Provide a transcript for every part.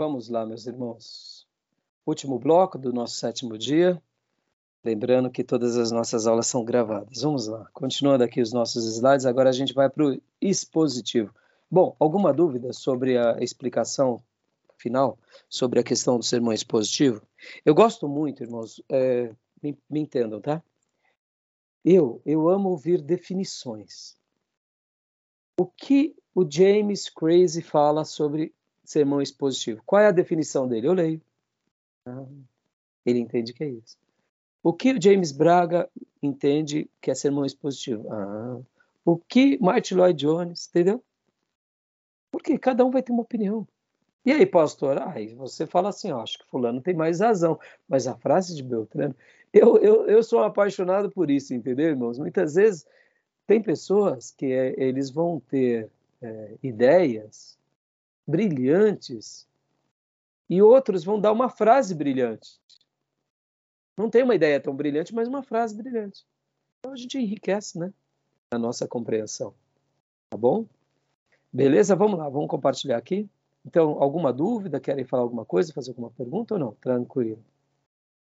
Vamos lá, meus irmãos. Último bloco do nosso sétimo dia. Lembrando que todas as nossas aulas são gravadas. Vamos lá. Continuando aqui os nossos slides, agora a gente vai para o expositivo. Bom, alguma dúvida sobre a explicação final, sobre a questão do sermão expositivo? Eu gosto muito, irmãos, é, me, me entendam, tá? Eu, eu amo ouvir definições. O que o James Crazy fala sobre sermão expositivo? Qual é a definição dele? Eu leio. Ah, ele entende que é isso. O que o James Braga entende que é sermão expositivo? Ah, o que Martin Lloyd Jones, entendeu? Porque cada um vai ter uma opinião. E aí, pastor, aí você fala assim, ó, acho que fulano tem mais razão, mas a frase de Beltrano, eu, eu, eu sou apaixonado por isso, entendeu, irmãos? Muitas vezes tem pessoas que é, eles vão ter é, ideias brilhantes e outros vão dar uma frase brilhante. Não tem uma ideia tão brilhante, mas uma frase brilhante. Então a gente enriquece, né? A nossa compreensão. Tá bom? Beleza? Vamos lá, vamos compartilhar aqui. Então, alguma dúvida? Querem falar alguma coisa, fazer alguma pergunta ou não? Tranquilo.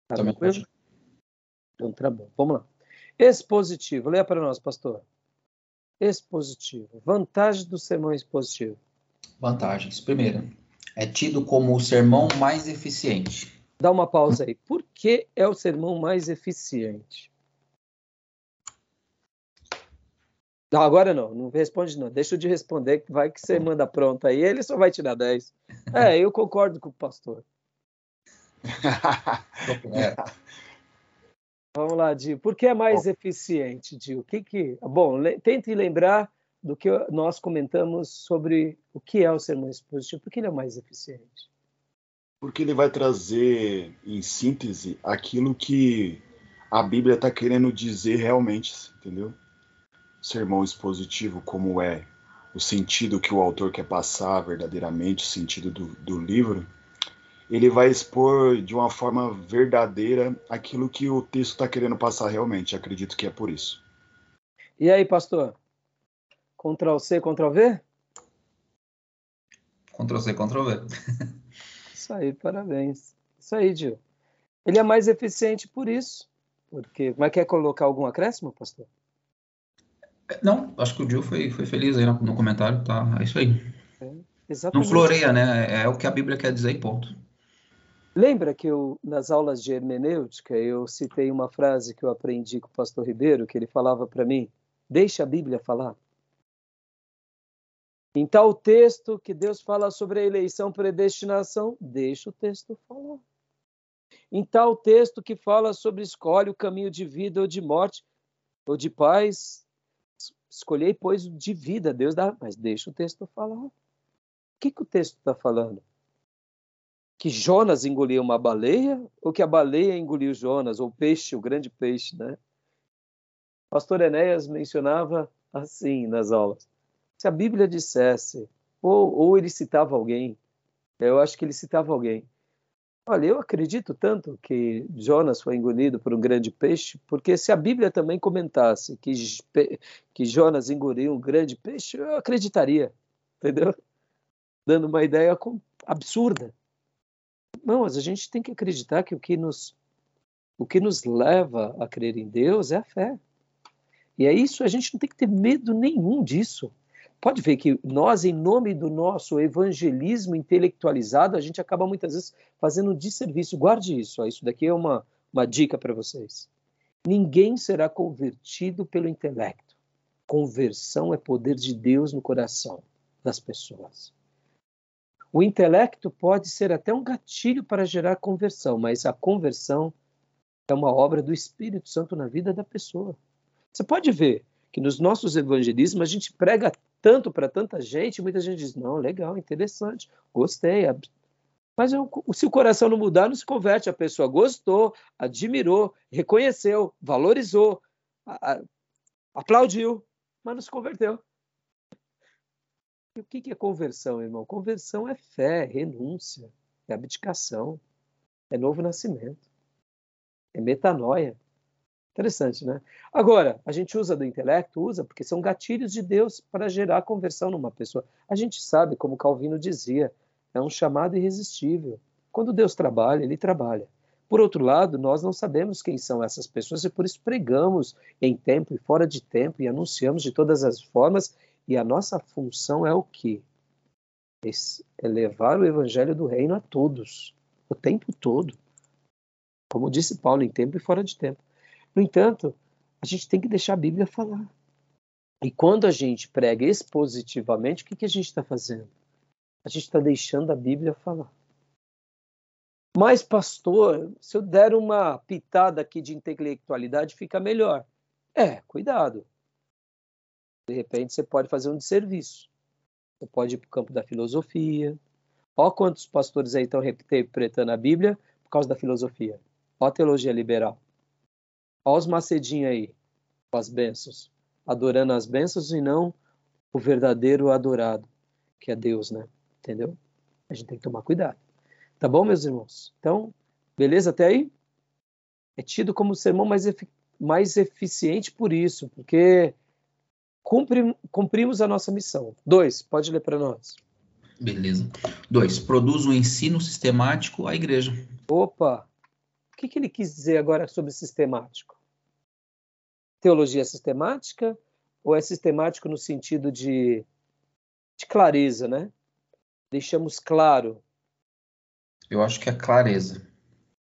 Tá tranquilo? Então, tá bom. Vamos lá. Expositivo. Leia para nós, pastor. Expositivo. Vantagem do sermão expositivo. Vantagens. Primeira, é tido como o sermão mais eficiente. Dá uma pausa aí. Por que é o sermão mais eficiente? Não, agora não, não responde não. Deixa eu de responder, que vai que você manda pronto aí, ele só vai tirar 10. É, eu concordo com o pastor. é. Vamos lá, Dio. Por que é mais Bom. eficiente, Dio? O que que... Bom, le... tente lembrar do que nós comentamos sobre o que é o sermão expositivo. Por que ele é mais eficiente? Porque ele vai trazer, em síntese, aquilo que a Bíblia está querendo dizer realmente, entendeu? sermão expositivo, como é o sentido que o autor quer passar verdadeiramente, o sentido do, do livro, ele vai expor de uma forma verdadeira aquilo que o texto está querendo passar realmente. Acredito que é por isso. E aí, pastor? Ctrl C, Ctrl V? Ctrl C, Ctrl V. isso aí, parabéns. Isso aí, Gil. Ele é mais eficiente por isso. Porque, mas quer colocar algum acréscimo, pastor? Não, acho que o Gil foi, foi feliz aí no, comentário, tá? É isso aí. É, Não floreia, né? É, é, o que a Bíblia quer dizer e ponto. Lembra que eu, nas aulas de hermenêutica, eu citei uma frase que eu aprendi com o pastor Ribeiro, que ele falava para mim: deixa a Bíblia falar. Em tal texto que Deus fala sobre a eleição predestinação, deixa o texto falar. Em tal texto que fala sobre escolhe o caminho de vida ou de morte, ou de paz, escolhei, pois, de vida, Deus dá, mas deixa o texto falar. O que, que o texto está falando? Que Jonas engoliu uma baleia ou que a baleia engoliu Jonas, ou o peixe, o grande peixe, né? Pastor Enéas mencionava assim nas aulas. Se a Bíblia dissesse, ou, ou ele citava alguém, eu acho que ele citava alguém, Olha, eu acredito tanto que Jonas foi engolido por um grande peixe, porque se a Bíblia também comentasse que, que Jonas engoliu um grande peixe, eu acreditaria, entendeu? Dando uma ideia absurda. Não, mas a gente tem que acreditar que o que nos, o que nos leva a crer em Deus é a fé. E é isso, a gente não tem que ter medo nenhum disso pode ver que nós, em nome do nosso evangelismo intelectualizado, a gente acaba muitas vezes fazendo um desserviço. Guarde isso, isso daqui é uma, uma dica para vocês. Ninguém será convertido pelo intelecto. Conversão é poder de Deus no coração das pessoas. O intelecto pode ser até um gatilho para gerar conversão, mas a conversão é uma obra do Espírito Santo na vida da pessoa. Você pode ver que nos nossos evangelismos a gente prega tanto para tanta gente, muita gente diz: não, legal, interessante, gostei. Mas eu, se o coração não mudar, não se converte. A pessoa gostou, admirou, reconheceu, valorizou, aplaudiu, mas não se converteu. E o que é conversão, irmão? Conversão é fé, renúncia, é abdicação, é novo nascimento, é metanoia. Interessante, né? Agora, a gente usa do intelecto? Usa, porque são gatilhos de Deus para gerar conversão numa pessoa. A gente sabe, como Calvino dizia, É um chamado irresistível. Quando Deus trabalha, ele trabalha. Por outro lado, nós não sabemos quem são essas pessoas e por isso pregamos em tempo e fora de tempo e anunciamos de todas as formas. E a nossa função é o quê? É levar o evangelho do reino a todos, o tempo todo. Como disse Paulo, em tempo e fora de tempo. No entanto, a gente tem que deixar a Bíblia falar. E quando a gente prega expositivamente, o que, que a gente está fazendo? A gente está deixando a Bíblia falar. Mas, pastor, se eu der uma pitada aqui de intelectualidade, fica melhor. É, cuidado. De repente, você pode fazer um desserviço. Você pode ir para o campo da filosofia. Olha quantos pastores aí estão interpretando a Bíblia por causa da filosofia. Olha a teologia liberal. Olha os macedinhos aí, com as bênçãos. Adorando as bênçãos e não o verdadeiro adorado, que é Deus, né? Entendeu? A gente tem que tomar cuidado. Tá bom, meus irmãos? Então, beleza até aí? É tido como o sermão mais, efic mais eficiente por isso, porque cumpri cumprimos a nossa missão. Dois, pode ler para nós. Beleza. Dois, produz um ensino sistemático à igreja. Opa! O que, que ele quis dizer agora sobre sistemático? Teologia sistemática ou é sistemático no sentido de, de clareza, né? Deixamos claro eu acho que é clareza.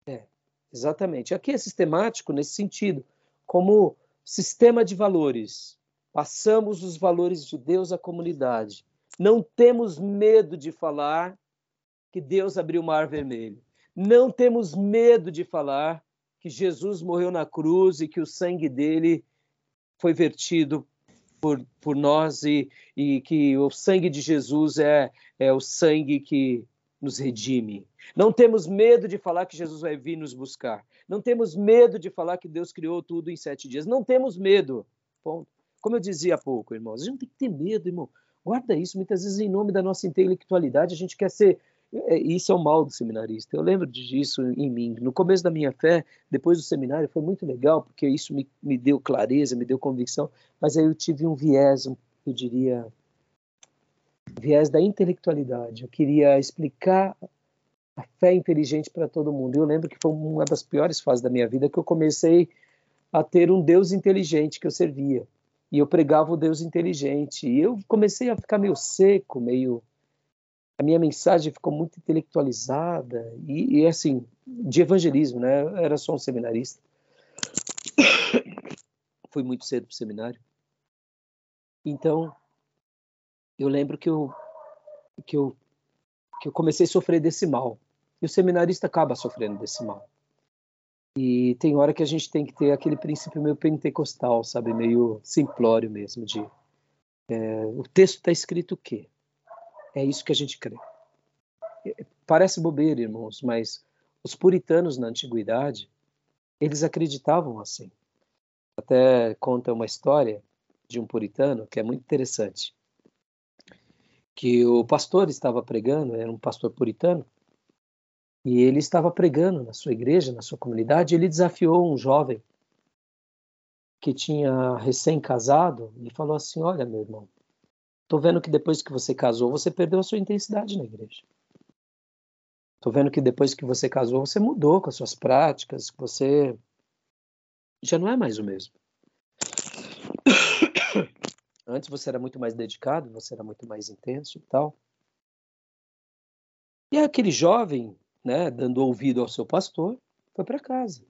É, exatamente. Aqui é sistemático nesse sentido, como sistema de valores. Passamos os valores de Deus à comunidade. Não temos medo de falar que Deus abriu o mar vermelho. Não temos medo de falar que Jesus morreu na cruz e que o sangue dele foi vertido por, por nós e, e que o sangue de Jesus é, é o sangue que nos redime. Não temos medo de falar que Jesus vai vir nos buscar. Não temos medo de falar que Deus criou tudo em sete dias. Não temos medo. Ponto. Como eu dizia há pouco, irmãos, a gente não tem que ter medo, irmão. Guarda isso. Muitas vezes, em nome da nossa intelectualidade, a gente quer ser. É, isso é o mal do seminarista. Eu lembro disso em mim. No começo da minha fé, depois do seminário, foi muito legal, porque isso me, me deu clareza, me deu convicção. Mas aí eu tive um viés, eu diria, viés da intelectualidade. Eu queria explicar a fé inteligente para todo mundo. Eu lembro que foi uma das piores fases da minha vida que eu comecei a ter um Deus inteligente que eu servia. E eu pregava o Deus inteligente. E eu comecei a ficar meio seco, meio. A minha mensagem ficou muito intelectualizada. E, e assim, de evangelismo, né? Eu era só um seminarista. Fui muito cedo para o seminário. Então, eu lembro que eu, que eu, que eu comecei a sofrer desse mal. E o seminarista acaba sofrendo desse mal. E tem hora que a gente tem que ter aquele princípio meio pentecostal, sabe? Meio simplório mesmo, de é, o texto está escrito o quê? É isso que a gente crê. Parece bobeira, irmãos, mas os puritanos na antiguidade, eles acreditavam assim. Até conta uma história de um puritano que é muito interessante que o pastor estava pregando, era um pastor puritano, e ele estava pregando na sua igreja, na sua comunidade, e ele desafiou um jovem que tinha recém-casado e falou assim: Olha, meu irmão, tô vendo que depois que você casou, você perdeu a sua intensidade na igreja. Tô vendo que depois que você casou, você mudou com as suas práticas, você já não é mais o mesmo. Antes você era muito mais dedicado, você era muito mais intenso e tal. E aquele jovem, né, dando ouvido ao seu pastor, foi para casa.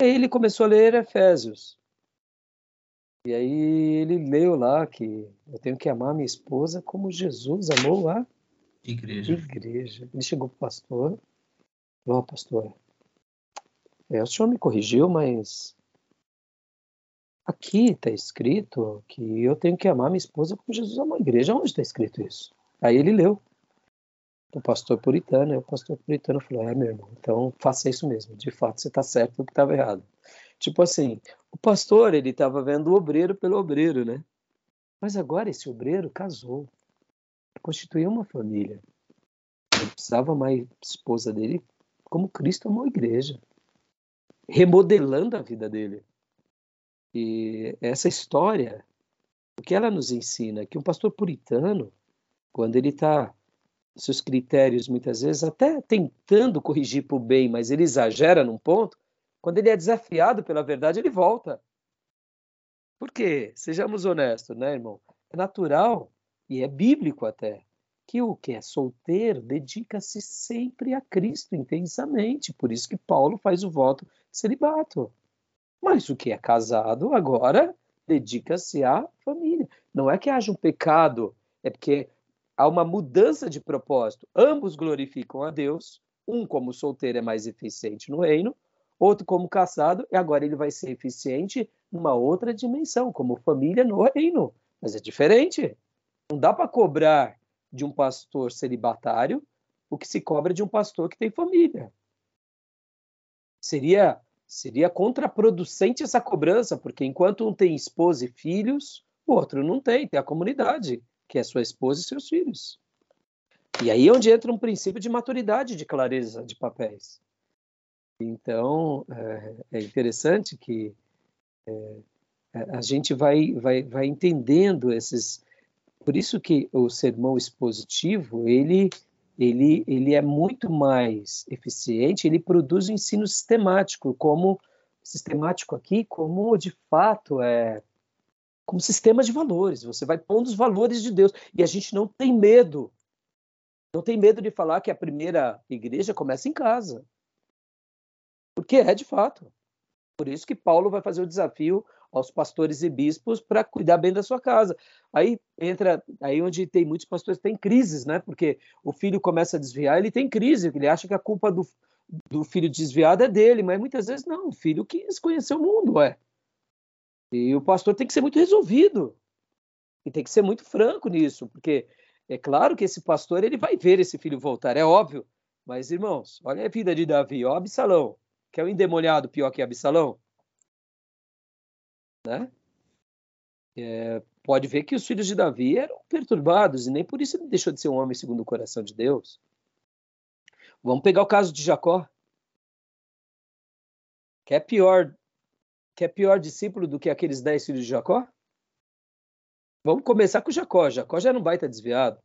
E aí ele começou a ler Efésios. E aí ele leu lá que eu tenho que amar minha esposa como Jesus amou a igreja. igreja. Ele chegou para o pastor, falou, oh, pastor, é, o senhor me corrigiu, mas Aqui está escrito que eu tenho que amar minha esposa como Jesus amou a igreja. Onde está escrito isso? Aí ele leu. O pastor puritano, e o pastor puritano falou: É, meu irmão, então faça isso mesmo. De fato, você está certo do que estava errado. Tipo assim, o pastor, ele estava vendo o obreiro pelo obreiro, né? Mas agora esse obreiro casou, constituiu uma família. Ele precisava a esposa dele como Cristo amou a igreja, remodelando a vida dele. E essa história, o que ela nos ensina? Que um pastor puritano, quando ele está seus critérios, muitas vezes, até tentando corrigir para o bem, mas ele exagera num ponto, quando ele é desafiado pela verdade, ele volta. Por quê? Sejamos honestos, né, irmão? É natural e é bíblico até que o que é solteiro dedica-se sempre a Cristo intensamente. Por isso que Paulo faz o voto de celibato. Mas o que é casado agora dedica-se à família. Não é que haja um pecado, é porque há uma mudança de propósito. Ambos glorificam a Deus. Um, como solteiro, é mais eficiente no reino, outro, como casado, e agora ele vai ser eficiente numa outra dimensão, como família no reino. Mas é diferente. Não dá para cobrar de um pastor celibatário o que se cobra de um pastor que tem família. Seria seria contraproducente essa cobrança, porque enquanto um tem esposa e filhos, o outro não tem, tem a comunidade, que é sua esposa e seus filhos. E aí é onde entra um princípio de maturidade, de clareza de papéis. Então, é, é interessante que é, a gente vai, vai, vai entendendo esses. Por isso que o sermão expositivo, ele, ele, ele é muito mais eficiente, ele produz um ensino sistemático, como sistemático aqui, como de fato é como sistema de valores. Você vai pondo os valores de Deus. E a gente não tem medo. Não tem medo de falar que a primeira igreja começa em casa. Porque é de fato. Por isso que Paulo vai fazer o desafio aos pastores e bispos para cuidar bem da sua casa. Aí entra aí onde tem muitos pastores tem crises, né? Porque o filho começa a desviar, ele tem crise, ele acha que a culpa do, do filho desviado é dele, mas muitas vezes não, o filho quis conhecer o mundo, é. E o pastor tem que ser muito resolvido. E tem que ser muito franco nisso, porque é claro que esse pastor ele vai ver esse filho voltar, é óbvio. Mas, irmãos, olha a vida de Davi, ó Absalão, que é o endemoniado pior que Absalão. Né? É, pode ver que os filhos de Davi eram perturbados, e nem por isso ele deixou de ser um homem segundo o coração de Deus. Vamos pegar o caso de Jacó. Que é pior que é pior discípulo do que aqueles dez filhos de Jacó? Vamos começar com Jacó. Jacó já não vai estar desviado.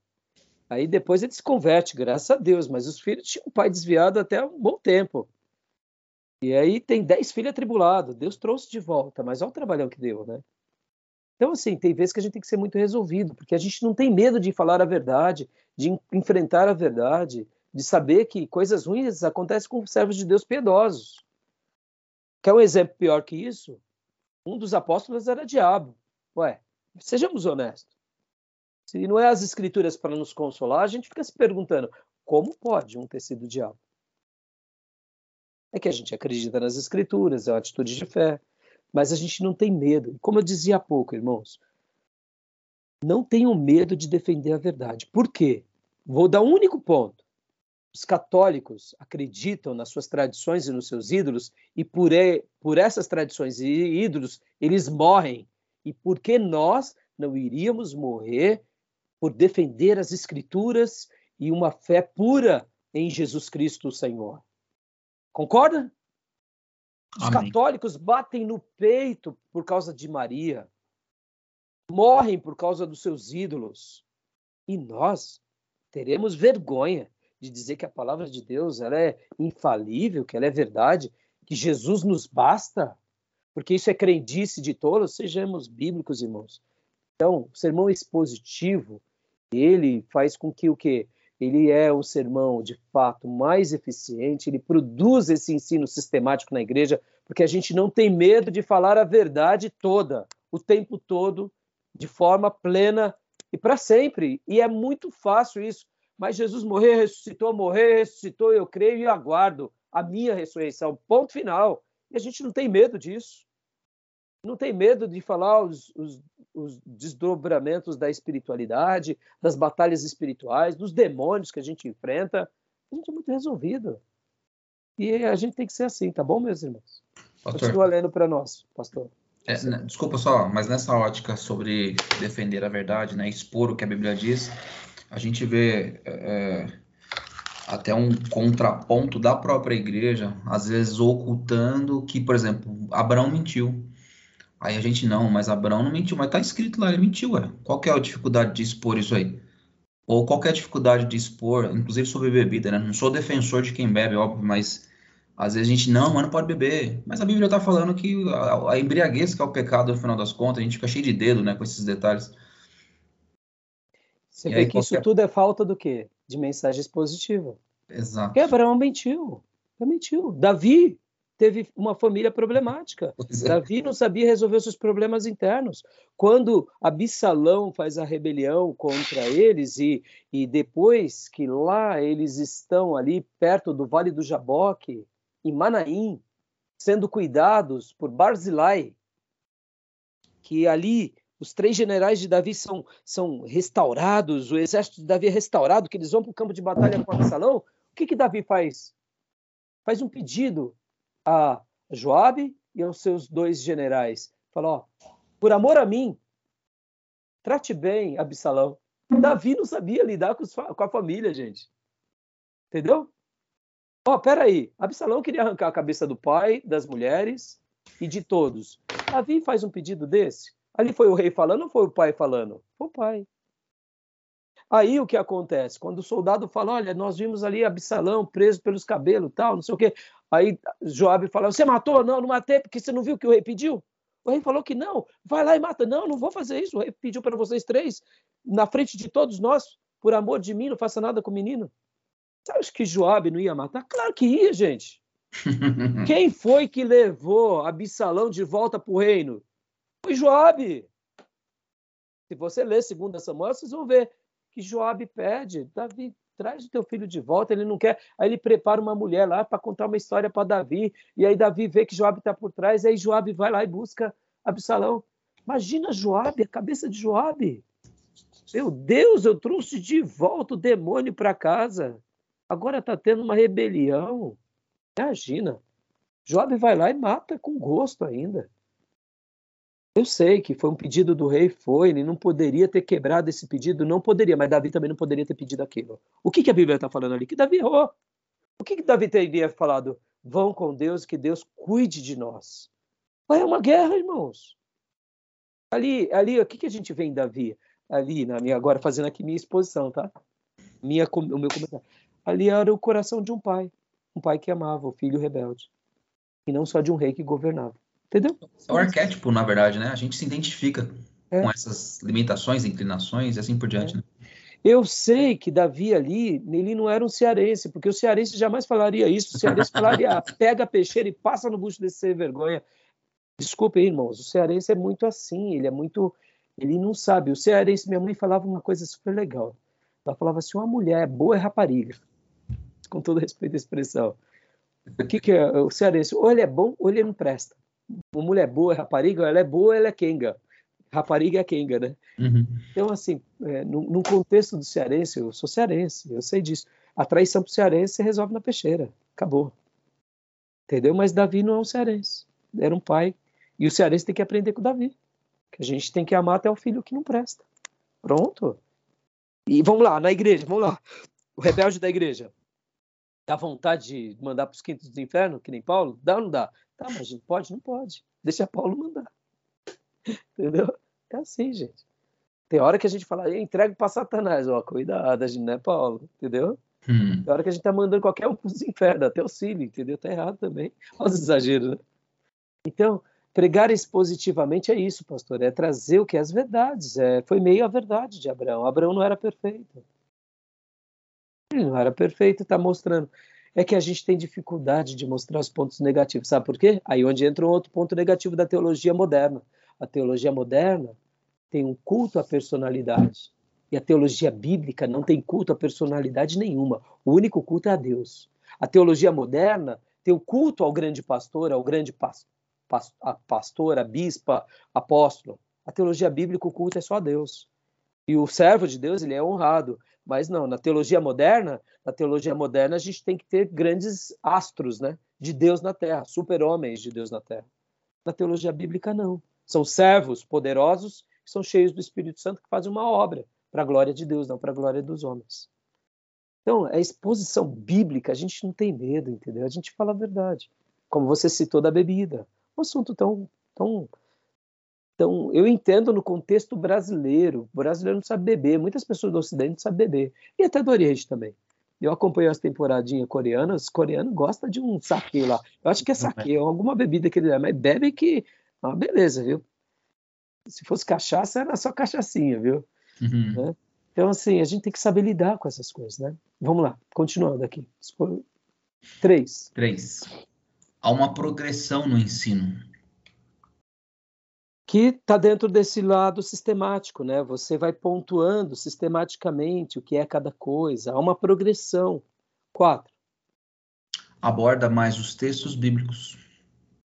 Aí depois ele se converte, graças a Deus. Mas os filhos tinham um pai desviado até um bom tempo. E aí tem dez filhos atribulados. Deus trouxe de volta, mas olha o trabalhão que deu, né? Então, assim, tem vezes que a gente tem que ser muito resolvido, porque a gente não tem medo de falar a verdade, de enfrentar a verdade, de saber que coisas ruins acontecem com servos de Deus piedosos. Quer um exemplo pior que isso? Um dos apóstolos era diabo. Ué, sejamos honestos. Se não é as escrituras para nos consolar, a gente fica se perguntando como pode um ter sido diabo? É que a gente acredita nas escrituras, é uma atitude de fé, mas a gente não tem medo. Como eu dizia há pouco, irmãos, não tenham medo de defender a verdade. Por quê? Vou dar um único ponto os católicos acreditam nas suas tradições e nos seus ídolos, e por, e, por essas tradições e ídolos eles morrem. E por que nós não iríamos morrer por defender as Escrituras e uma fé pura em Jesus Cristo, o Senhor? Concorda? Os Amém. católicos batem no peito por causa de Maria, morrem por causa dos seus ídolos. E nós teremos vergonha de dizer que a palavra de Deus ela é infalível, que ela é verdade, que Jesus nos basta, porque isso é crendice de todos, sejamos bíblicos, irmãos. Então, o sermão expositivo, ele faz com que o que ele é um sermão de fato mais eficiente, ele produz esse ensino sistemático na igreja, porque a gente não tem medo de falar a verdade toda, o tempo todo, de forma plena e para sempre. E é muito fácil isso mas Jesus morreu, ressuscitou, morreu, ressuscitou, eu creio e aguardo a minha ressurreição. Ponto final. E a gente não tem medo disso. Não tem medo de falar os, os, os desdobramentos da espiritualidade, das batalhas espirituais, dos demônios que a gente enfrenta. A gente é muito resolvido. E a gente tem que ser assim, tá bom, meus irmãos? Pastor, Continua lendo para nós, pastor. É, né, desculpa só, mas nessa ótica sobre defender a verdade, né, expor o que a Bíblia diz, a gente vê é, é, até um contraponto da própria igreja, às vezes ocultando que, por exemplo, Abraão mentiu. Aí a gente não, mas Abraão não mentiu, mas tá escrito lá, ele mentiu, ué. Qual que é a dificuldade de expor isso aí? ou qualquer dificuldade de expor, inclusive sobre bebida, né? Não sou defensor de quem bebe, óbvio, mas às vezes a gente, não, mas não pode beber. Mas a Bíblia está falando que a, a, embriaguez que é o pecado, no final das contas, a gente fica cheio de dedo, né, com esses detalhes. Você e vê aí, que qualquer... isso tudo é falta do quê? De mensagem expositiva. Exato. Porque Abraão mentiu. Ele mentiu. Davi teve uma família problemática. É. Davi não sabia resolver seus problemas internos. Quando Absalão faz a rebelião contra eles e, e depois que lá eles estão ali perto do Vale do Jaboque, em Manaim, sendo cuidados por Barzilai, que ali os três generais de Davi são, são restaurados, o exército de Davi é restaurado, que eles vão para o campo de batalha com Absalão, o que, que Davi faz? Faz um pedido a Joabe e aos seus dois generais. Fala, ó, por amor a mim, trate bem Absalão. Davi não sabia lidar com, com a família, gente. Entendeu? Ó, peraí, Absalão queria arrancar a cabeça do pai, das mulheres e de todos. Davi faz um pedido desse? Ali foi o rei falando ou foi o pai falando? Foi o pai. Aí o que acontece? Quando o soldado fala, olha, nós vimos ali Absalão preso pelos cabelos, tal, não sei o quê. Aí Joabe fala, você matou? Não, não matei, porque você não viu o que o rei pediu? O rei falou que não, vai lá e mata. Não, não vou fazer isso. O rei pediu para vocês três, na frente de todos nós, por amor de mim, não faça nada com o menino. Você acha que Joabe não ia matar? Claro que ia, gente. Quem foi que levou Absalão de volta para o reino? Foi Joabe. Se você ler 2 Samuel, vocês vão ver que Joabe pede, Davi, traz o teu filho de volta, ele não quer. Aí ele prepara uma mulher lá para contar uma história para Davi, e aí Davi vê que Joabe está por trás, aí Joabe vai lá e busca Absalão. Imagina Joabe, a cabeça de Joabe. Meu Deus, eu trouxe de volta o demônio para casa. Agora está tendo uma rebelião. Imagina. Job vai lá e mata com gosto ainda. Eu sei que foi um pedido do rei, foi, ele não poderia ter quebrado esse pedido, não poderia, mas Davi também não poderia ter pedido aquilo. O que, que a Bíblia está falando ali? Que Davi errou. O que, que Davi teria falado? Vão com Deus, que Deus cuide de nós. É uma guerra, irmãos. Ali, ali, o que, que a gente vê em Davi? Ali, na minha, agora fazendo aqui minha exposição, tá? Minha, o meu comentário ali era o coração de um pai, um pai que amava o filho rebelde, e não só de um rei que governava. Entendeu? É o arquétipo, na verdade, né? A gente se identifica é. com essas limitações, inclinações e assim por diante, é. né? Eu sei que Davi ali, ele não era um cearense, porque o cearense jamais falaria isso. O cearense falaria, pega a peixeira e passa no bucho desse sem vergonha. Desculpe, irmãos, o cearense é muito assim, ele é muito. Ele não sabe. O cearense, minha mãe falava uma coisa super legal. Ela falava assim: uma mulher é boa é rapariga com todo respeito à expressão. O que, que é o cearense? Ou ele é bom ou ele não presta. Uma mulher boa é rapariga, ela é boa, ela é quenga. Rapariga é quenga, né? Uhum. Então, assim, é, no, no, contexto do cearense, eu sou cearense, eu sei disso. A traição pro cearense se resolve na peixeira. Acabou. Entendeu? Mas Davi não é um cearense. Era um pai. E o cearense tem que aprender com Davi. Que a gente tem que amar até o filho que não presta. Pronto. E vamos lá, na igreja, vamos lá. O rebelde da igreja dá vontade de mandar para os quintos do inferno, que nem Paulo? Dá ou não dá? Tá, mas pode? Não pode. Deixa Paulo mandar. Entendeu? É assim, gente. Tem hora que a gente fala, entrega para Satanás, ó, cuidado, a gente não é Paulo, entendeu? Hum. Tem hora que a gente tá mandando qualquer um para os infernos, até o Cílio, entendeu? Tá errado também. Olha os exageros, né? Então, pregar expositivamente é isso, pastor, é trazer o que é as verdades. É, foi meio a verdade de Abraão. Abraão não era perfeito. Não era perfeito, está mostrando. É que a gente tem dificuldade de mostrar os pontos negativos. Sabe por quê? Aí onde entra um outro ponto negativo da teologia moderna. A teologia moderna tem um culto à personalidade. E a teologia bíblica não tem culto à personalidade nenhuma. O único culto é a Deus. A teologia moderna tem o culto ao grande pastor, ao grande pas, pas, a pastora, bispa, apóstolo. A teologia bíblica, o culto é só a Deus. E o servo de Deus, ele é honrado. Mas não, na teologia moderna, na teologia moderna a gente tem que ter grandes astros, né, de Deus na Terra, super-homens de Deus na Terra. Na teologia bíblica não. São servos poderosos que são cheios do Espírito Santo que fazem uma obra para a glória de Deus, não para a glória dos homens. Então, a exposição bíblica, a gente não tem medo, entendeu? A gente fala a verdade. Como você citou da bebida. Um assunto tão, tão Então, eu entendo no contexto brasileiro. O brasileiro não sabe beber, muitas pessoas do Ocidente não sabem beber. E até do Oriente também. Eu acompanho as temporadinhas coreanas, os coreanos gostam de um saque lá. Eu acho que é saque, é alguma bebida que ele mas bebe que. Ah, beleza, viu? Se fosse cachaça, era só cachaçinha, viu? Uhum. Né? Então, assim, a gente tem que saber lidar com essas coisas, né? Vamos lá, continuando aqui. Três. Três. Há uma progressão no ensino que está dentro desse lado sistemático, né? Você vai pontuando sistematicamente o que é cada coisa, há uma progressão. Quatro. Aborda mais os textos bíblicos.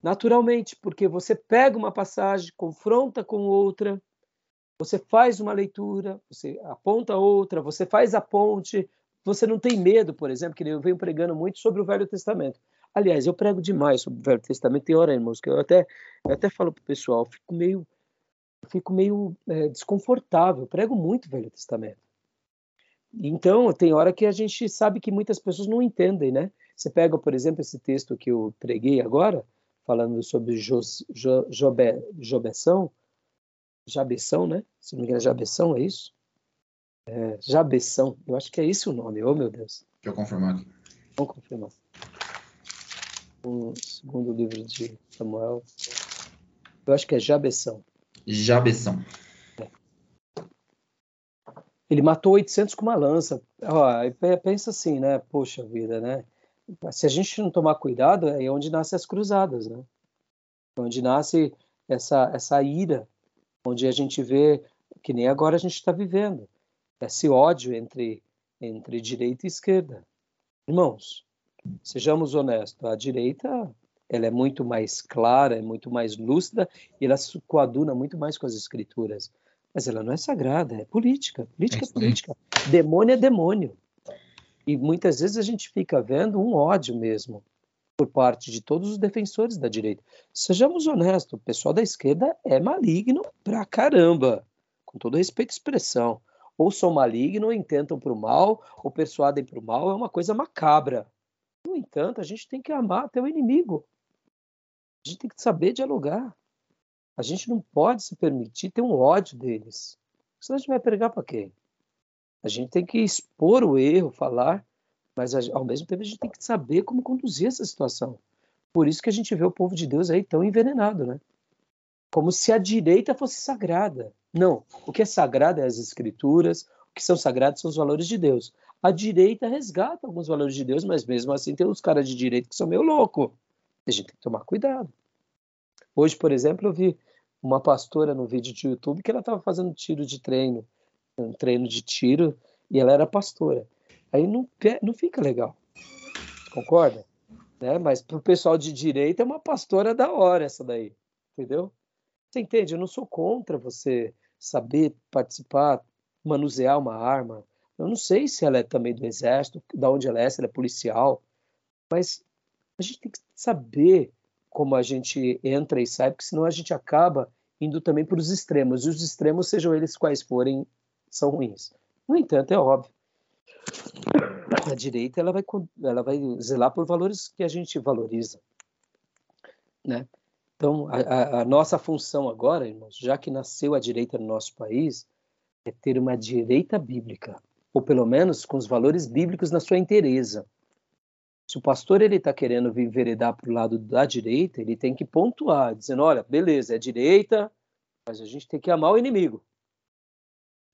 Naturalmente, porque você pega uma passagem, confronta com outra, você faz uma leitura, você aponta outra, você faz a ponte, você não tem medo, por exemplo, que eu venho pregando muito sobre o Velho Testamento. Aliás, eu prego demais sobre o Velho Testamento. Tem hora, irmãos, que eu até, eu até falo para o pessoal, fico meio, fico meio é, desconfortável. Eu prego muito o Velho Testamento. Então, tem hora que a gente sabe que muitas pessoas não entendem, né? Você pega, por exemplo, esse texto que eu preguei agora, falando sobre Jos, jo, Jobe, Jobeção, Jabeção, né? Se não me engano, é Jabeção, é isso? É, Jabeção, eu acho que é esse o nome, oh meu Deus. Deixa eu confirmar aqui. Vamos confirmar o segundo livro de Samuel. Eu acho que é Jabeção. Jabeção. Ele matou 800 com uma lança. Ó, pensa assim, né? Poxa vida, né? Se a gente não tomar cuidado, é onde nascem as cruzadas, né? Onde nasce essa, essa ira, onde a gente vê, que nem agora a gente está vivendo, esse ódio entre, entre direita e esquerda. Irmãos, sejamos honestos, a direita ela é muito mais clara, é muito mais lúcida e ela se coaduna muito mais com as escrituras. Mas ela não é sagrada, é política. Política é, é política. Demônio é demônio. E muitas vezes a gente fica vendo um ódio mesmo por parte de todos os defensores da direita. Sejamos honestos, o pessoal da esquerda é maligno pra caramba, com todo respeito à expressão. Ou são malignos, ou intentam para o mal, ou persuadem para o mal, é uma coisa macabra. No entanto, a gente tem que amar até o inimigo. A gente tem que saber dialogar. A gente não pode se permitir ter um ódio deles. Senão a gente vai pregar para quem? A gente tem que expor o erro, falar, mas ao mesmo tempo a gente tem que saber como conduzir essa situação. Por isso que a gente vê o povo de Deus aí tão envenenado, né? Como se a direita fosse sagrada. Não, o que é sagrado é as escrituras, o que são sagrados são os valores de Deus. A direita resgata alguns valores de Deus, mas mesmo assim tem uns caras de direita que são meio loucos. A gente tem que tomar cuidado. Hoje, por exemplo, eu vi uma pastora no vídeo de YouTube que ela estava fazendo tiro de treino, um treino de tiro, e ela era pastora. Aí não, não fica legal. Concorda? Né? Mas para o pessoal de direita é uma pastora da hora essa daí. Entendeu? Você entende? Eu não sou contra você saber participar, manusear uma arma, eu não sei se ela é também do exército, da onde ela é, se ela é policial, mas a gente tem que saber como a gente entra e sai, porque senão a gente acaba indo também para os extremos, e os extremos, sejam eles quais forem, são ruins. No entanto, é óbvio, a direita ela vai, ela vai zelar por valores que a gente valoriza, né? Então, a, a, nossa função agora, irmãos, já que nasceu a direita no nosso país, é ter uma direita bíblica ou pelo menos com os valores bíblicos na sua inteireza. Se o pastor ele está querendo enveredar para o lado da direita, ele tem que pontuar, dizendo, olha, beleza, é direita, mas a gente tem que amar o inimigo.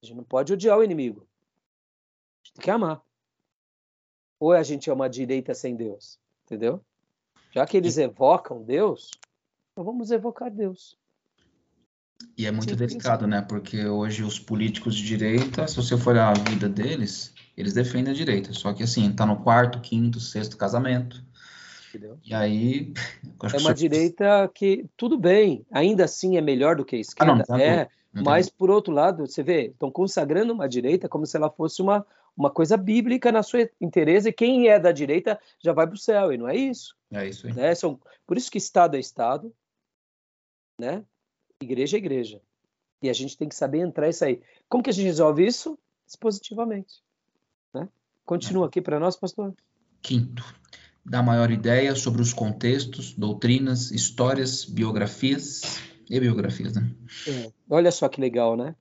A gente não pode odiar o inimigo. A gente tem que amar. Ou a gente é uma direita sem Deus, entendeu? Já que eles evocam Deus, então vamos evocar Deus. E é muito delicado, né? Porque hoje os políticos de direita, se você for olhar a vida deles, eles defendem a direita. Só que assim, tá no quarto, quinto, sexto casamento. Entendeu? E aí. é uma direita que, tudo bem, ainda assim é melhor do que a esquerda. Ah, não, tá é, mas, por outro lado, você vê, estão consagrando uma direita como se ela fosse uma, uma coisa bíblica na sua interesse, e quem é da direita já vai para o céu, e não é isso. É isso aí. Né? São, por isso que Estado é Estado, né? Igreja é igreja. E a gente tem que saber entrar e sair. Como que a gente resolve isso? Dispositivamente. Né? Continua aqui para nós, pastor. Quinto, dá maior ideia sobre os contextos, doutrinas, histórias, biografias E biografias, né? É, olha só que legal, né?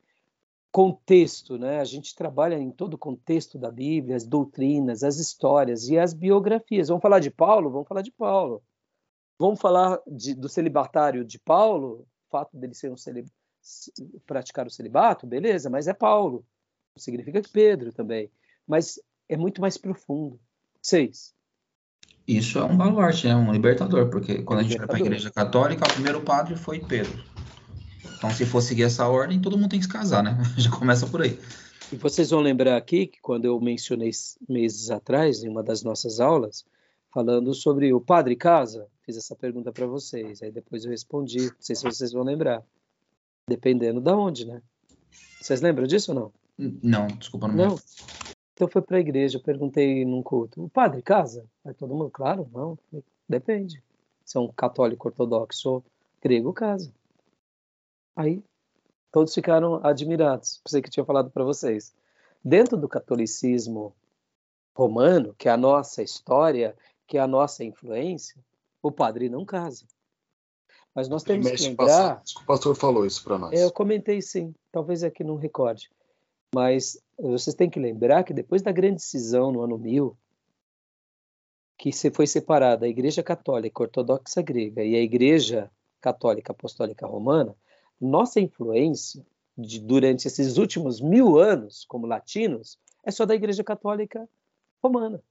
Contexto, né? A gente trabalha em todo o contexto da Bíblia, as doutrinas, as histórias e as biografias. Vamos falar de Paulo? Vamos falar de Paulo. Vamos falar de, do celibatário de Paulo, fato dele ser um celib... praticar o celibato, beleza, mas é Paulo. Significa que Pedro também. Mas é muito mais profundo. Seis. Isso é um baluarte, é um libertador, porque quando a gente vai para a Igreja Católica, o primeiro padre foi Pedro. Então, se for seguir essa ordem, todo mundo tem que se casar, né? Já começa por aí. E vocês vão lembrar aqui que quando eu mencionei meses atrás, em uma das nossas aulas, falando sobre o padre casa, fiz essa pergunta para vocês, aí depois eu respondi, não sei se vocês vão lembrar, dependendo da onde, né? Vocês lembram disso ou não? Não, desculpa, não. Não. Então foi para a igreja, eu perguntei num culto, o padre casa? Aí todo mundo, claro, não, depende. Se é um católico ortodoxo grego, casa. Aí todos ficaram admirados. Pensei que tinha falado para vocês. Dentro do catolicismo romano, que é a nossa história, que é a nossa influência, o padre não casa. Mas nós temos que lembrar. O pastor falou isso para nós. É, eu comentei sim, talvez aqui não recorde. Mas vocês têm que lembrar que depois da grande cisão no ano 1000, que se foi separada a Igreja Católica Ortodoxa Grega e a Igreja Católica Apostólica Romana, nossa influência de, durante esses últimos mil anos como latinos é só da Igreja Católica Romana.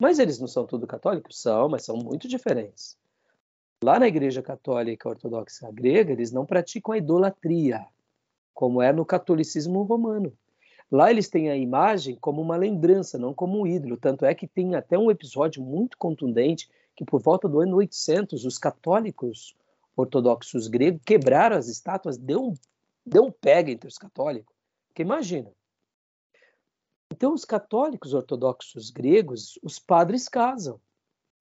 Mas eles não são tudo católicos? São, mas são muito diferentes. Lá na Igreja Católica Ortodoxa Grega, eles não praticam a idolatria, como é no catolicismo romano. Lá eles têm a imagem como uma lembrança, não como um ídolo. Tanto é que tem até um episódio muito contundente que, por volta do ano 800, os católicos ortodoxos gregos quebraram as estátuas, deu um, deu um pega entre os católicos. Porque imagina. Então, os católicos ortodoxos gregos, os padres casam.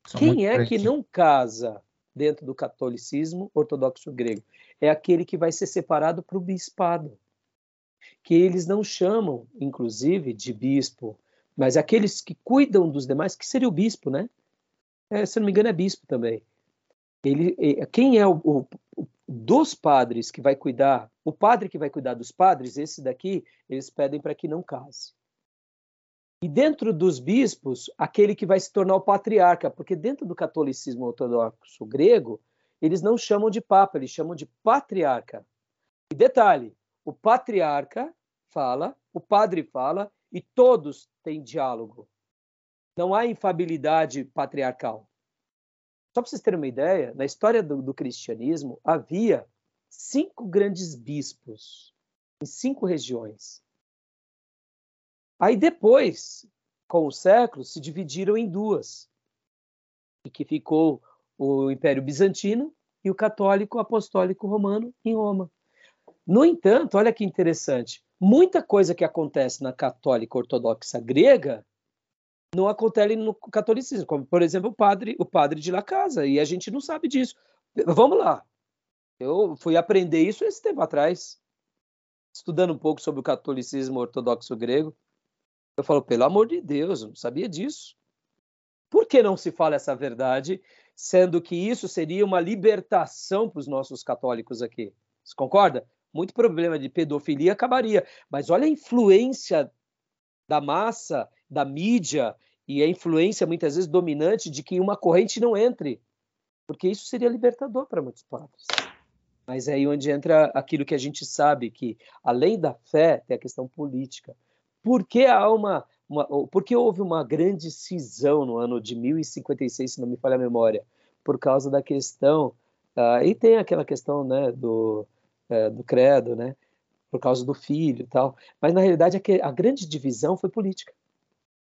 São Quem é que não casa dentro do catolicismo ortodoxo grego? É aquele que vai ser separado para o bispado. Que eles não chamam, inclusive, de bispo, mas aqueles que cuidam dos demais, que seria o bispo, né? É, se não me engano, é bispo também ele, quem é o, o, dos padres que vai cuidar, o padre que vai cuidar dos padres, esse daqui, eles pedem para que não case. E dentro dos bispos, aquele que vai se tornar o patriarca, porque dentro do catolicismo ortodoxo grego, eles não chamam de papa, eles chamam de patriarca. E detalhe, o patriarca fala, o padre fala e todos têm diálogo. Não há infabilidade patriarcal. Só para vocês terem uma ideia, na história do, do cristianismo havia cinco grandes bispos em cinco regiões. Aí depois, com os séculos, se dividiram em duas, e que ficou o Império Bizantino e o Católico Apostólico Romano em Roma. No entanto, olha que interessante, muita coisa que acontece na Católica Ortodoxa grega não acontece no catolicismo, como por exemplo o padre, o padre de La Casa, e a gente não sabe disso. Vamos lá. Eu fui aprender isso esse tempo atrás, estudando um pouco sobre o catolicismo ortodoxo grego. Eu falo, pelo amor de Deus, eu não sabia disso. Por que não se fala essa verdade, sendo que isso seria uma libertação para os nossos católicos aqui? Você concorda? Muito problema de pedofilia acabaria. Mas olha a influência da massa da mídia e a influência muitas vezes dominante de que uma corrente não entre, porque isso seria libertador para muitos padres. Mas é aí onde entra aquilo que a gente sabe que além da fé tem a questão política. Por que há uma, uma houve uma grande cisão no ano de 1056, se não me falha a memória, por causa da questão uh, e tem aquela questão né do uh, do credo, né? Por causa do filho e tal. Mas na realidade a, a grande divisão foi política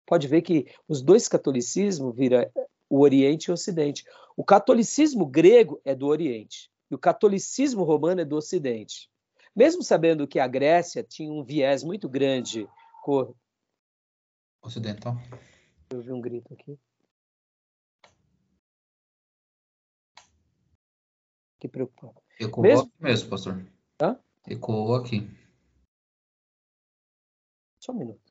pode ver que os dois catolicismos viram o Oriente e o Ocidente. O catolicismo grego é do Oriente e o catolicismo romano é do Ocidente. Mesmo sabendo que a Grécia tinha um viés muito grande com ocidental. Eu vi um grito aqui. Que preocupante. Ecoou mesmo... aqui mesmo, pastor. Hã? Ecoou aqui. Só um minuto.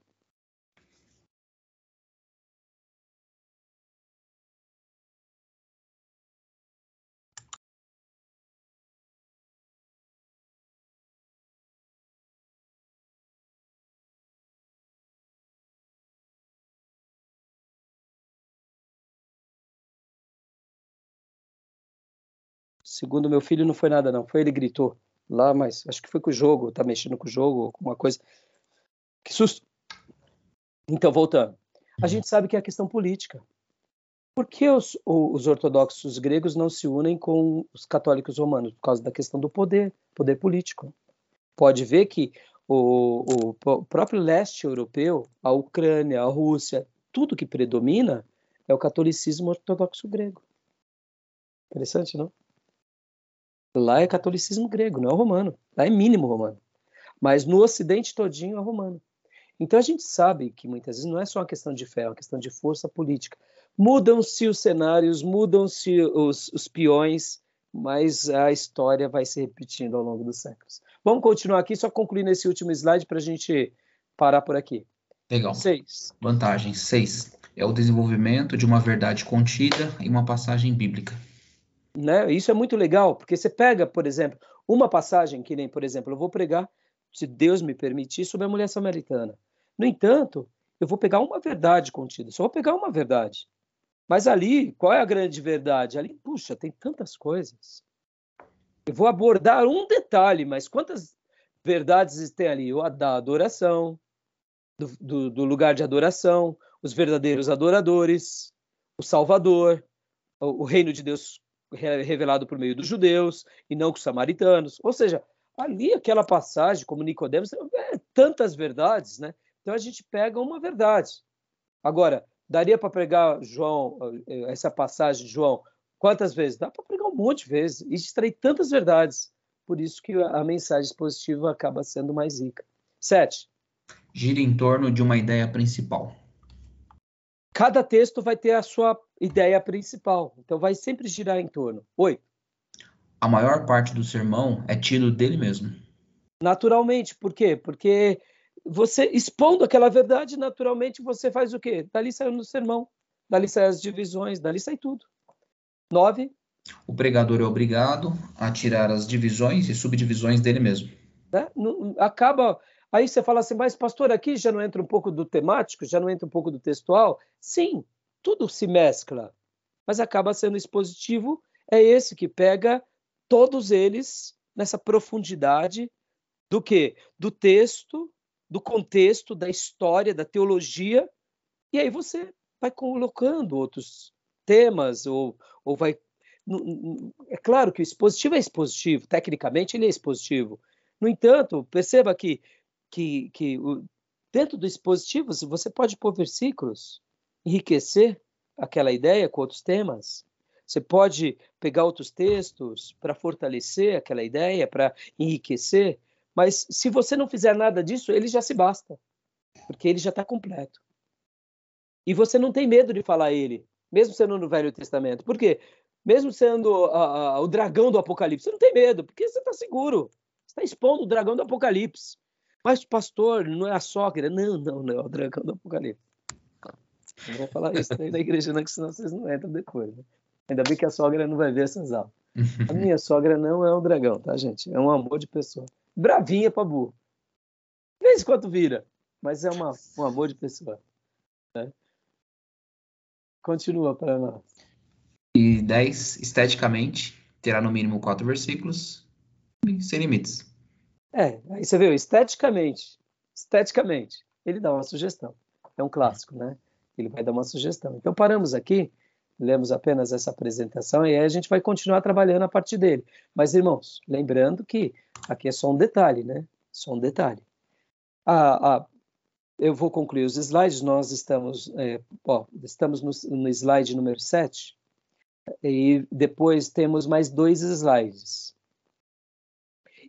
Segundo meu filho, não foi nada, não. Foi ele gritou lá, mas acho que foi com o jogo, tá mexendo com o jogo, alguma coisa. Que susto! Então, voltando. A gente sabe que é a questão política. Por que os, os, ortodoxos gregos não se unem com os católicos romanos? Por causa da questão do poder, poder político. Pode ver que o, o, próprio leste europeu, a Ucrânia, a Rússia, tudo que predomina é o catolicismo ortodoxo grego. Interessante, não? Lá é catolicismo grego, não é romano. Lá é mínimo romano. Mas no Ocidente todinho é romano. Então a gente sabe que muitas vezes não é só uma questão de fé, é uma questão de força política. Mudam-se os cenários, mudam-se os, os peões, mas a história vai se repetindo ao longo dos séculos. Vamos continuar aqui, só concluir nesse último slide para a gente parar por aqui. Legal. Seis. Vantagem. Seis. É o desenvolvimento de uma verdade contida em uma passagem bíblica. Né? Isso é muito legal, porque você pega, por exemplo, uma passagem que nem, por exemplo, eu vou pregar, se Deus me permitir, sobre a mulher samaritana. No entanto, eu vou pegar uma verdade contida, só vou pegar uma verdade. Mas ali, qual é a grande verdade? Ali, puxa, tem tantas coisas. Eu vou abordar um detalhe, mas quantas verdades tem ali? O da adoração, do, do, do lugar de adoração, os verdadeiros adoradores, o Salvador, o, o reino de Deus revelado por meio dos judeus e não com os samaritanos. Ou seja, ali aquela passagem, como Nicodemos, é tantas verdades, né? Então a gente pega uma verdade. Agora, Daria para pregar João eh, essa passagem de João quantas vezes? Dá para pregar um monte de vezes e extrair tantas verdades. Por isso que a mensagem positiva acaba sendo mais rica. Sete. Gira em torno de uma ideia principal. Cada texto vai ter a sua ideia principal, então vai sempre girar em torno. Oito. A maior parte do sermão é tido dele mesmo. Naturalmente, por quê? Porque você expondo aquela verdade, naturalmente você faz o quê? Dali sai no sermão, dali sai as divisões, dali sai tudo. Nove. O pregador é obrigado a tirar as divisões e subdivisões dele mesmo. Né? Acaba. Aí você fala assim, mas pastor, aqui já não entra um pouco do temático, já não entra um pouco do textual? Sim, tudo se mescla, mas acaba sendo expositivo. É esse que pega todos eles nessa profundidade do que? Do texto do contexto, da história, da teologia, e aí você vai colocando outros temas, ou, ou vai. É claro que o expositivo é expositivo, tecnicamente ele é expositivo. No entanto, perceba que, que, que dentro do expositivo você pode pôr versículos, enriquecer aquela ideia com outros temas. Você pode pegar outros textos para fortalecer aquela ideia, para enriquecer. Mas se você não fizer nada disso, ele já se basta, porque ele já está completo. E você não tem medo de falar ele, mesmo sendo no Velho Testamento. Por quê? Mesmo sendo a, a, o dragão do Apocalipse, você não tem medo, porque você está seguro. Você está expondo o dragão do Apocalipse. Mas, pastor, não é a sogra? Não, não, não, é o dragão do Apocalipse. Não vou falar isso aí na igreja, não, que senão vocês não entram depois. Né? Ainda bem que a sogra não vai ver essas aulas. A minha sogra não é um dragão, tá, gente? É um amor de pessoa bravinha para burro. De vez em quando vira, mas é uma, um amor de pessoa. Né? Continua para nós. E 10, esteticamente, terá no mínimo quatro versículos, sem limites. É, aí você viu, esteticamente, esteticamente, ele dá uma sugestão. É um clássico, né? Ele vai dar uma sugestão. Então paramos aqui, lemos apenas essa apresentação e aí a gente vai continuar trabalhando a partir dele. Mas, irmãos, lembrando que Aqui é só um detalhe, né? Só um detalhe. Ah, eu vou concluir os slides. Nós estamos, é, ó, estamos no, no slide número 7. E depois temos mais dois slides.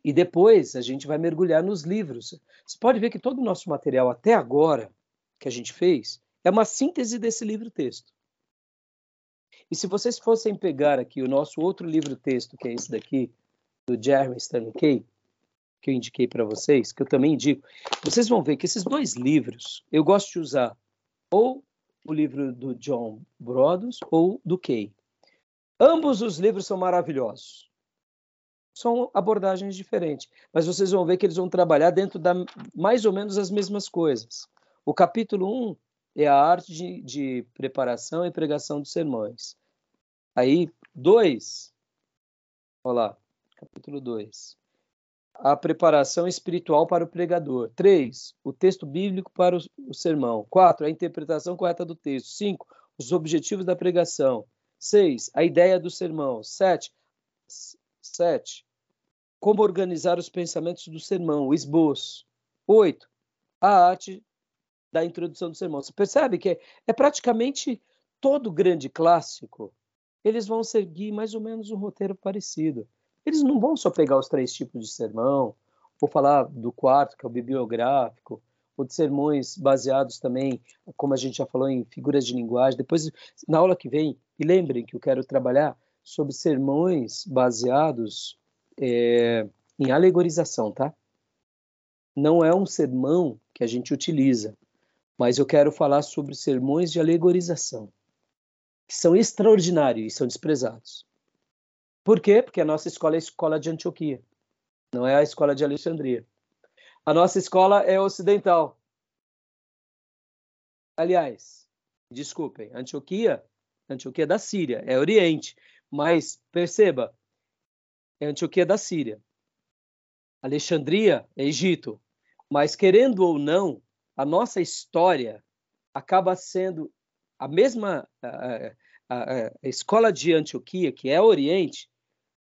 E depois a gente vai mergulhar nos livros. Você pode ver que todo o nosso material até agora que a gente fez é uma síntese desse livro-texto. E se vocês fossem pegar aqui o nosso outro livro-texto, que é esse daqui, do Jeremy Stanley Kay, que eu indiquei para vocês, que eu também indico, vocês vão ver que esses dois livros eu gosto de usar ou o livro do John Brodos ou do Kay. Ambos os livros são maravilhosos. São abordagens diferentes, mas vocês vão ver que eles vão trabalhar dentro da mais ou menos as mesmas coisas. O capítulo 1 é a arte de, de preparação e pregação dos sermões. Aí, dois Olha lá, capítulo 2. A preparação espiritual para o pregador. 3. O texto bíblico para o, o sermão. 4. A interpretação correta do texto. 5. Os objetivos da pregação. 6. A ideia do sermão. 7. 7. Como organizar os pensamentos do sermão, o esboço. 8. A arte da introdução do sermão. Você percebe que é, é praticamente todo grande clássico, eles vão seguir mais ou menos um roteiro parecido. Eles não vão só pegar os três tipos de sermão, ou falar do quarto, que é o bibliográfico, ou de sermões baseados também, como a gente já falou, em figuras de linguagem. Depois, na aula que vem, e lembrem que eu quero trabalhar sobre sermões baseados é, em alegorização, tá? Não é um sermão que a gente utiliza, mas eu quero falar sobre sermões de alegorização, que são extraordinários e são desprezados. Por quê? Porque a nossa escola é a escola de Antioquia, não é a escola de Alexandria. A nossa escola é ocidental. Aliás, desculpem, Antioquia, Antioquia da Síria, é Oriente, mas perceba, é Antioquia da Síria. Alexandria é Egito. Mas querendo ou não, a nossa história acaba sendo a mesma a, a, a escola de Antioquia, que é Oriente,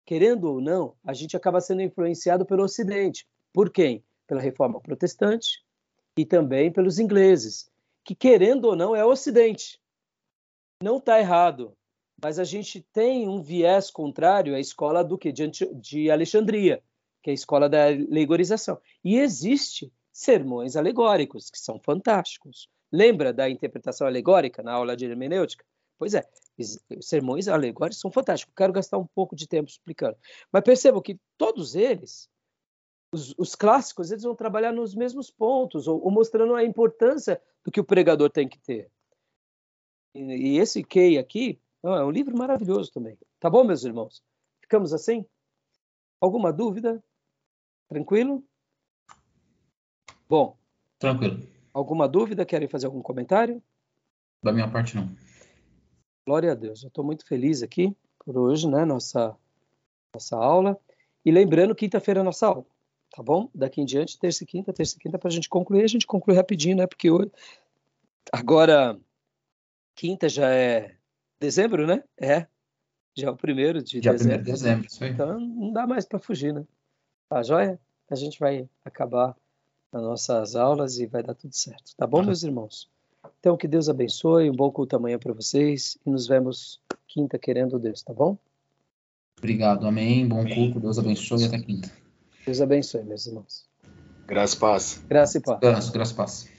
querendo ou não, a gente acaba sendo influenciado pelo Ocidente. Por quem? Pela Reforma Protestante e também pelos ingleses, que querendo ou não é Ocidente. Não está errado, mas a gente tem um viés contrário à escola do que de, de Alexandria, que é a escola da alegorização. E existe sermões alegóricos, que são fantásticos. Lembra da interpretação alegórica na aula de hermenêutica? Pois é, sermões alegóricos são fantásticos. Quero gastar um pouco de tempo explicando. Mas percebam que todos eles, os, os clássicos, eles vão trabalhar nos mesmos pontos, ou, ou, mostrando a importância do que o pregador tem que ter. E, e esse Key aqui é um livro maravilhoso também. Tá bom, meus irmãos? Ficamos assim? Alguma dúvida? Tranquilo? Bom. Tranquilo. Alguma dúvida? Querem fazer algum comentário? Da minha parte, não. Glória a Deus. Eu estou muito feliz aqui por hoje, né? Nossa, nossa aula. E lembrando, quinta-feira é nossa aula. Tá bom? Daqui em diante, terça e quinta, terça e quinta, para a gente concluir. A gente conclui rapidinho, né? Porque hoje. Agora, quinta já é dezembro, né? É. Já é o primeiro de já dezembro. Primeiro de dezembro, isso aí. Então não dá mais para fugir, né? Tá joia? A gente vai acabar nas nossas aulas e vai dar tudo certo. Tá bom, tá. meus irmãos? Então, que Deus abençoe, um bom culto amanhã para vocês e nos vemos quinta, querendo Deus, tá bom? Obrigado, amém. Bom culto, Deus abençoe e até quinta. Deus abençoe, meus irmãos. Graças e paz. Graças e paz. Graças, graças e paz.